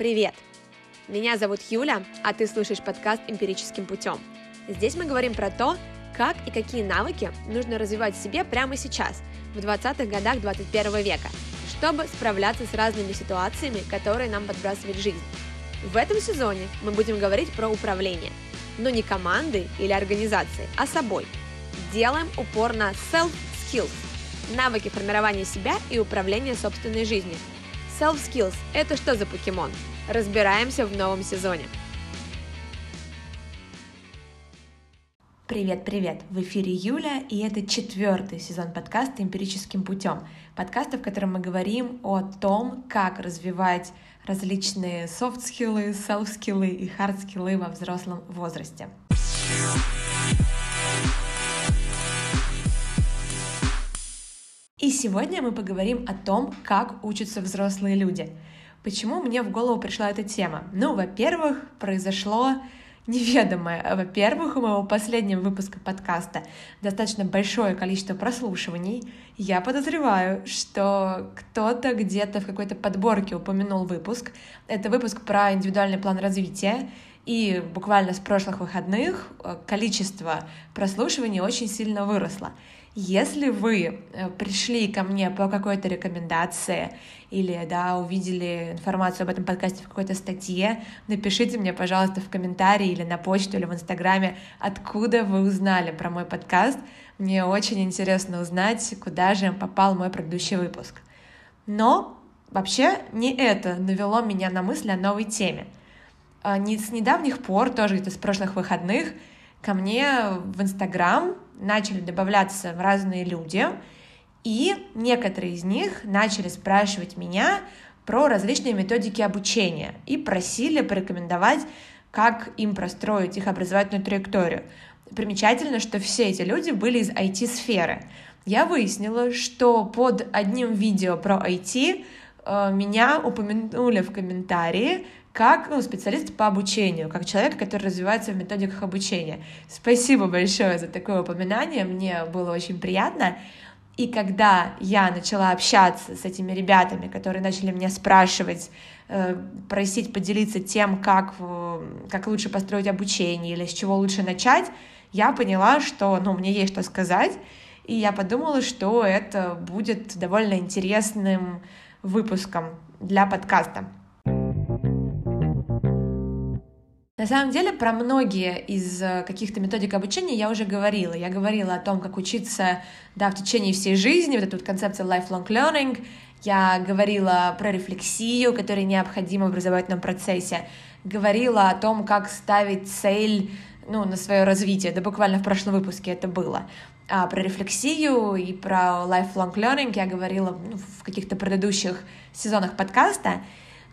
Привет! Меня зовут Юля, а ты слушаешь подкаст «Эмпирическим путем». Здесь мы говорим про то, как и какие навыки нужно развивать в себе прямо сейчас, в 20-х годах 21 века, чтобы справляться с разными ситуациями, которые нам подбрасывает жизнь. В этом сезоне мы будем говорить про управление, но не командой или организацией, а собой. Делаем упор на self-skills – навыки формирования себя и управления собственной жизнью. Self-skills – это что за покемон? Разбираемся в новом сезоне. Привет-привет! В эфире Юля, и это четвертый сезон подкаста «Эмпирическим путем». Подкаста, в котором мы говорим о том, как развивать различные софт-скиллы, селф-скиллы и хард-скиллы во взрослом возрасте. И сегодня мы поговорим о том, как учатся взрослые люди — Почему мне в голову пришла эта тема? Ну, во-первых, произошло неведомое. Во-первых, у моего последнего выпуска подкаста достаточно большое количество прослушиваний. Я подозреваю, что кто-то где-то в какой-то подборке упомянул выпуск. Это выпуск про индивидуальный план развития. И буквально с прошлых выходных э, количество прослушиваний очень сильно выросло. Если вы э, пришли ко мне по какой-то рекомендации или да, увидели информацию об этом подкасте в какой-то статье, напишите мне, пожалуйста, в комментарии или на почту или в Инстаграме, откуда вы узнали про мой подкаст. Мне очень интересно узнать, куда же попал мой предыдущий выпуск. Но вообще не это навело меня на мысль о новой теме. А, не с недавних пор, тоже где-то с прошлых выходных, ко мне в Инстаграм начали добавляться разные люди, и некоторые из них начали спрашивать меня про различные методики обучения и просили порекомендовать, как им простроить их образовательную траекторию. Примечательно, что все эти люди были из IT-сферы. Я выяснила, что под одним видео про IT э, меня упомянули в комментарии как ну, специалист по обучению, как человек, который развивается в методиках обучения. Спасибо большое за такое упоминание, мне было очень приятно. И когда я начала общаться с этими ребятами, которые начали меня спрашивать, э, просить поделиться тем, как, как лучше построить обучение или с чего лучше начать, я поняла, что ну, мне есть что сказать, и я подумала, что это будет довольно интересным выпуском для подкаста. На самом деле про многие из э, каких-то методик обучения я уже говорила. Я говорила о том, как учиться да, в течение всей жизни, вот эта вот концепция lifelong learning. Я говорила про рефлексию, которая необходима в образовательном процессе. Говорила о том, как ставить цель ну, на свое развитие. Да буквально в прошлом выпуске это было. А про рефлексию и про lifelong learning я говорила ну, в каких-то предыдущих сезонах подкаста.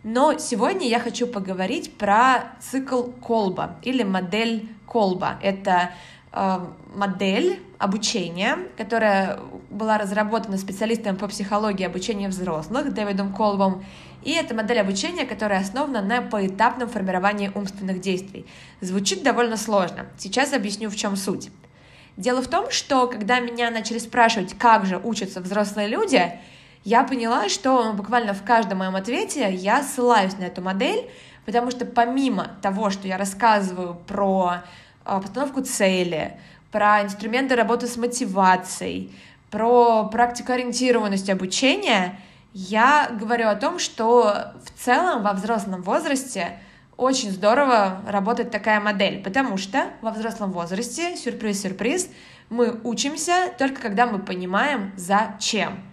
Но сегодня я хочу поговорить про цикл Колба или модель Колба. Это э, модель обучения, которая была разработана специалистом по психологии обучения взрослых Дэвидом Колбом. И это модель обучения, которая основана на поэтапном формировании умственных действий. Звучит довольно сложно. Сейчас объясню, в чем суть. Дело в том, что когда меня начали спрашивать, как же учатся взрослые люди, я поняла, что буквально в каждом моем ответе я ссылаюсь на эту модель, потому что помимо того, что я рассказываю про а, постановку цели, про инструменты работы с мотивацией, про практикоориентированность обучения, я говорю о том, что в целом во взрослом возрасте очень здорово работает такая модель, потому что во взрослом возрасте, сюрприз-сюрприз, мы учимся только когда мы понимаем, зачем.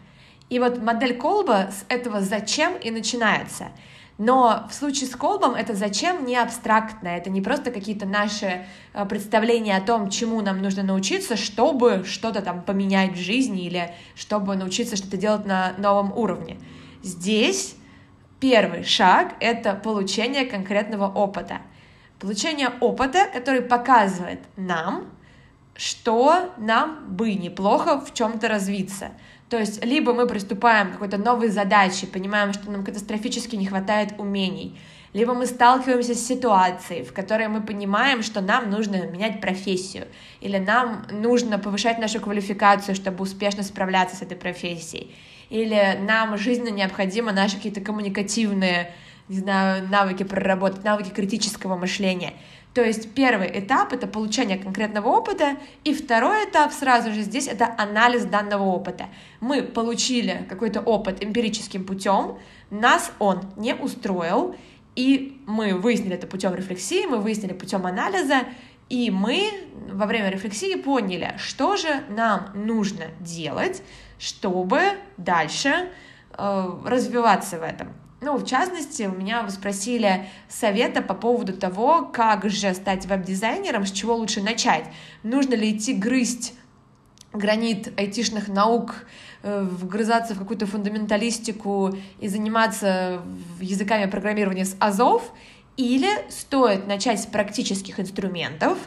И вот модель Колба с этого «зачем» и начинается. Но в случае с колбом это зачем не абстрактное, это не просто какие-то наши э, представления о том, чему нам нужно научиться, чтобы что-то там поменять в жизни или чтобы научиться что-то делать на новом уровне. Здесь первый шаг — это получение конкретного опыта. Получение опыта, который показывает нам, что нам бы неплохо в чем-то развиться — то есть либо мы приступаем к какой-то новой задаче, понимаем, что нам катастрофически не хватает умений, либо мы сталкиваемся с ситуацией, в которой мы понимаем, что нам нужно менять профессию, или нам нужно повышать нашу квалификацию, чтобы успешно справляться с этой профессией, или нам жизненно необходимо наши какие-то коммуникативные не знаю, навыки проработать, навыки критического мышления. То есть первый этап — это получение конкретного опыта, и второй этап сразу же здесь — это анализ данного опыта. Мы получили какой-то опыт эмпирическим путем, нас он не устроил, и мы выяснили это путем рефлексии, мы выяснили путем анализа, и мы во время рефлексии поняли, что же нам нужно делать, чтобы дальше э, развиваться в этом. Ну, в частности, у меня спросили совета по поводу того, как же стать веб-дизайнером, с чего лучше начать. Нужно ли идти грызть гранит айтишных наук, э, вгрызаться в какую-то фундаменталистику и заниматься языками программирования с азов, или стоит начать с практических инструментов,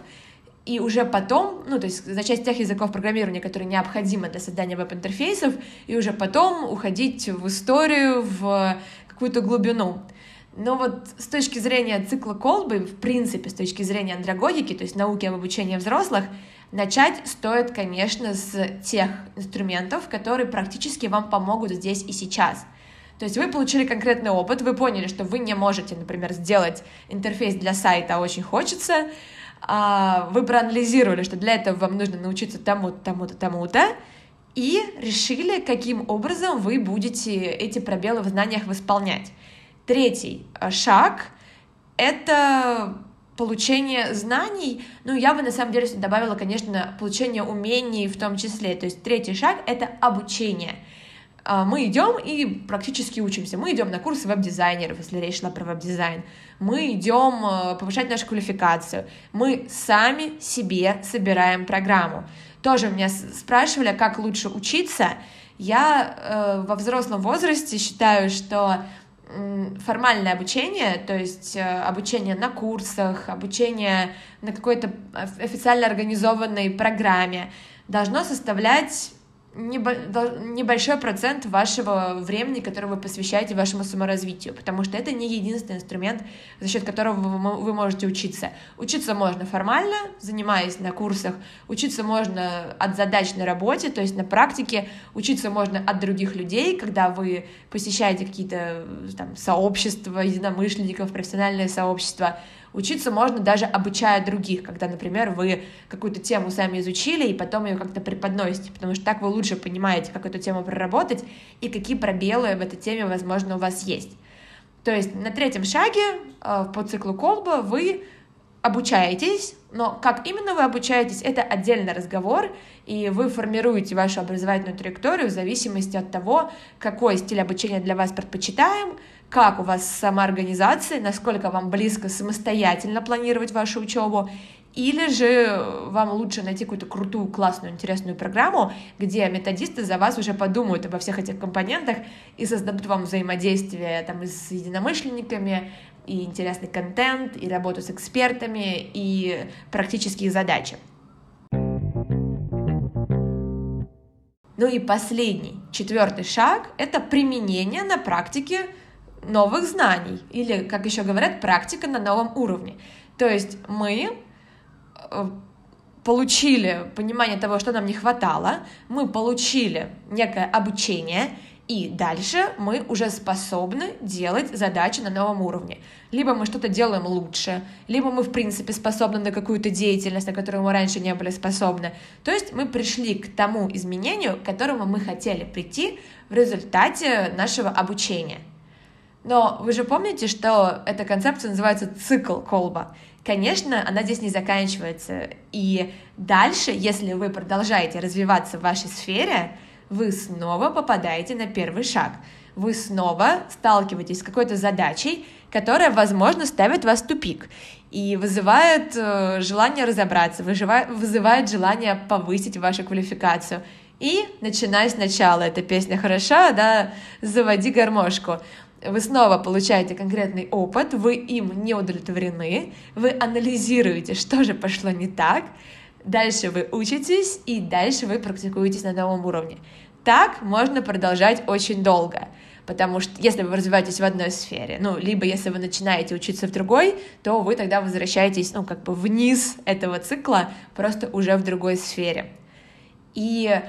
и уже потом, ну, то есть начать с тех языков программирования, которые необходимы для создания веб-интерфейсов, и уже потом уходить в историю, в какую-то глубину. Но вот с точки зрения цикла колбы, в принципе, с точки зрения андрогогики, то есть науки об обучении взрослых, начать стоит, конечно, с тех инструментов, которые практически вам помогут здесь и сейчас. То есть вы получили конкретный опыт, вы поняли, что вы не можете, например, сделать интерфейс для сайта, а очень хочется, а вы проанализировали, что для этого вам нужно научиться тому-то, тому-то, тому-то, и решили, каким образом вы будете эти пробелы в знаниях восполнять. Третий э, шаг — это получение знаний, ну, я бы на самом деле добавила, конечно, получение умений в том числе. То есть третий шаг — это обучение. А, мы идем и практически учимся. Мы идем на курсы веб-дизайнеров, если речь шла про веб-дизайн. Мы идем э, повышать нашу квалификацию. Мы сами себе собираем программу. Тоже меня спрашивали, как лучше учиться. Я э, во взрослом возрасте считаю, что формальное обучение, то есть э, обучение на курсах, обучение на какой-то официально организованной программе, должно составлять небольшой процент вашего времени, которое вы посвящаете вашему саморазвитию, потому что это не единственный инструмент, за счет которого вы можете учиться. Учиться можно формально, занимаясь на курсах, учиться можно от задач на работе, то есть на практике, учиться можно от других людей, когда вы посещаете какие-то там, сообщества единомышленников, профессиональные сообщества, Учиться можно даже обучая других, когда, например, вы какую-то тему сами изучили и потом ее как-то преподносите, потому что так вы лучше понимаете, как эту тему проработать и какие пробелы в этой теме, возможно, у вас есть. То есть на третьем шаге э, по циклу колба вы обучаетесь, но как именно вы обучаетесь, это отдельный разговор, и вы формируете вашу образовательную траекторию в зависимости от того, какой стиль обучения для вас предпочитаем, как у вас самоорганизация, насколько вам близко самостоятельно планировать вашу учебу, или же вам лучше найти какую-то крутую, классную, интересную программу, где методисты за вас уже подумают обо всех этих компонентах и создадут вам взаимодействие там, с единомышленниками, и интересный контент, и работу с экспертами, и практические задачи. Ну и последний, четвертый шаг — это применение на практике новых знаний, или, как еще говорят, практика на новом уровне. То есть мы э, получили понимание того, что нам не хватало, мы получили некое обучение, и дальше мы уже способны делать задачи на новом уровне. Либо мы что-то делаем лучше, либо мы, в принципе, способны на какую-то деятельность, на которую мы раньше не были способны. То есть мы пришли к тому изменению, к которому мы хотели прийти в результате нашего обучения. Но вы же помните, что эта концепция называется цикл колба. Конечно, она здесь не заканчивается. И дальше, если вы продолжаете развиваться в вашей сфере, вы снова попадаете на первый шаг. Вы снова сталкиваетесь с какой-то задачей, которая, возможно, ставит вас в тупик и вызывает э, желание разобраться, вызывает желание повысить вашу квалификацию. И начиная сначала, эта песня хороша, да, заводи гармошку вы снова получаете конкретный опыт, вы им не удовлетворены, вы анализируете, что же пошло не так, дальше вы учитесь, и дальше вы практикуетесь на новом уровне. Так можно продолжать очень долго, потому что если вы развиваетесь в одной сфере, ну, либо если вы начинаете учиться в другой, то вы тогда возвращаетесь, ну, как бы вниз этого цикла, просто уже в другой сфере. И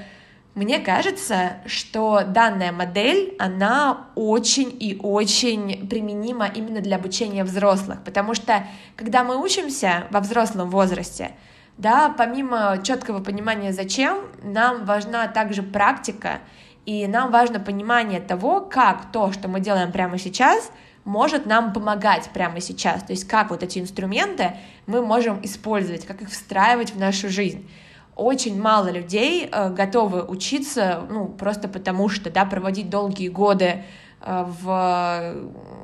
Мне кажется, что данная модель, она очень и очень применима именно для обучения взрослых, потому что когда мы учимся во взрослом возрасте, да, помимо четкого понимания зачем, нам важна также практика, и нам важно понимание того, как то, что мы делаем прямо сейчас, может нам помогать прямо сейчас, то есть как вот эти инструменты мы можем использовать, как их встраивать в нашу жизнь. Очень мало людей э, готовы учиться, ну, просто потому что, да, проводить долгие годы в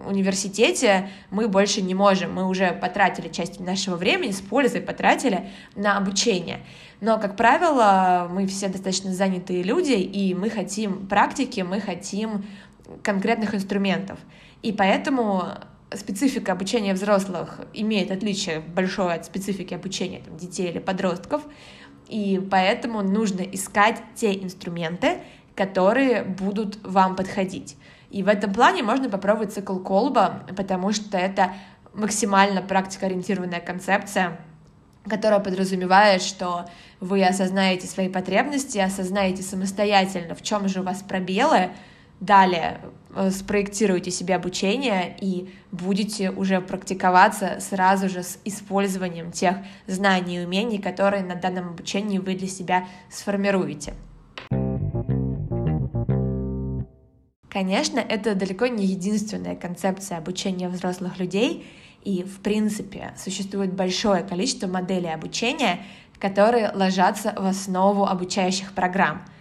университете мы больше не можем. Мы уже потратили часть нашего времени, с пользой потратили на обучение. Но, как правило, мы все достаточно занятые люди, и мы хотим практики, мы хотим конкретных инструментов. И поэтому специфика обучения взрослых имеет отличие большое от специфики обучения там, детей или подростков. И поэтому нужно искать те инструменты, которые будут вам подходить. И в этом плане можно попробовать цикл Колба, потому что это максимально практикоориентированная концепция, которая подразумевает, что вы осознаете свои потребности, осознаете самостоятельно, в чем же у вас пробелы, далее э, спроектируете себе обучение и будете уже практиковаться сразу же с использованием тех знаний и умений, которые на данном обучении вы для себя сформируете. Конечно, это далеко не единственная концепция обучения взрослых людей, и, в принципе, существует большое количество моделей обучения, которые ложатся в основу обучающих программ —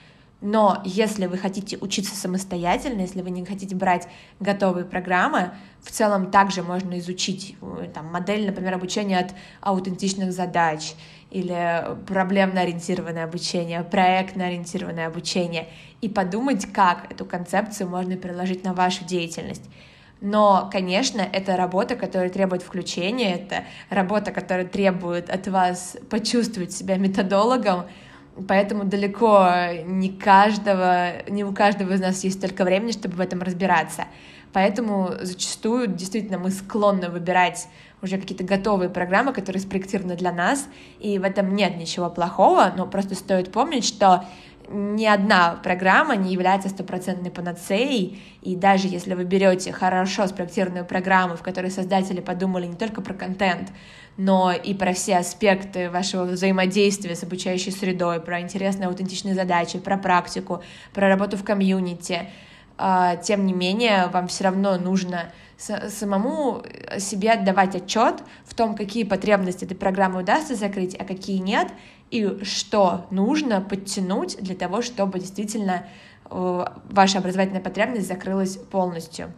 но если вы хотите учиться самостоятельно, если вы не хотите брать готовые программы, в целом также можно изучить э, там, модель, например, обучения от аутентичных задач или проблемно-ориентированное обучение, проектно-ориентированное обучение и подумать, как эту концепцию можно переложить на вашу деятельность. Но, конечно, это работа, которая требует включения, это работа, которая требует от вас почувствовать себя методологом, Поэтому далеко не каждого, не у каждого из нас есть столько времени, чтобы в этом разбираться. Поэтому зачастую действительно мы склонны выбирать уже какие-то готовые программы, которые спроектированы для нас, и в этом нет ничего плохого, но просто стоит помнить, что ни одна программа не является стопроцентной панацеей, и даже если вы берете хорошо спроектированную программу, в которой создатели подумали не только про контент, но и про все аспекты вашего взаимодействия с обучающей средой, про интересные аутентичные задачи, про практику, про работу в комьюнити. А, тем не менее, вам все равно нужно самому себе отдавать отчет в том, какие потребности этой программы удастся закрыть, а какие нет, и что нужно подтянуть для того, чтобы действительно э, ваша образовательная потребность закрылась полностью.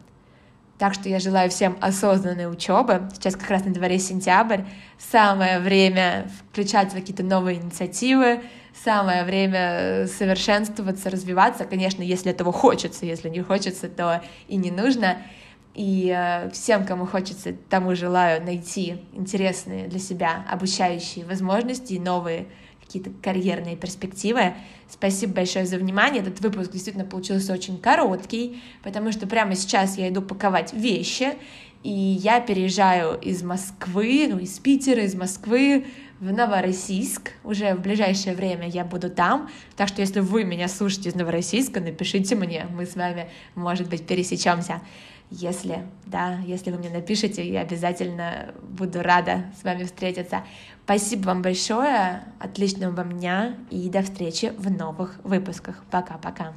Так что я желаю всем осознанной учебы. Сейчас как раз на дворе сентябрь. Самое время включаться в какие-то новые инициативы, самое время совершенствоваться, развиваться. Конечно, если этого хочется, если не хочется, то и не нужно. И э, всем, кому хочется, тому желаю найти интересные для себя обучающие возможности и новые какие-то карьерные перспективы. Спасибо большое за внимание. Этот выпуск действительно получился очень короткий, потому что прямо сейчас я иду паковать вещи, и я переезжаю из Москвы, ну, из Питера, из Москвы в Новороссийск. Уже в ближайшее время я буду там. Так что, если вы меня слушаете из Новороссийска, напишите мне. Мы с вами, может быть, пересечемся. Если, да, если вы мне напишите, я обязательно буду рада с вами встретиться. Спасибо вам большое, отличного вам дня и до встречи в новых выпусках. Пока-пока.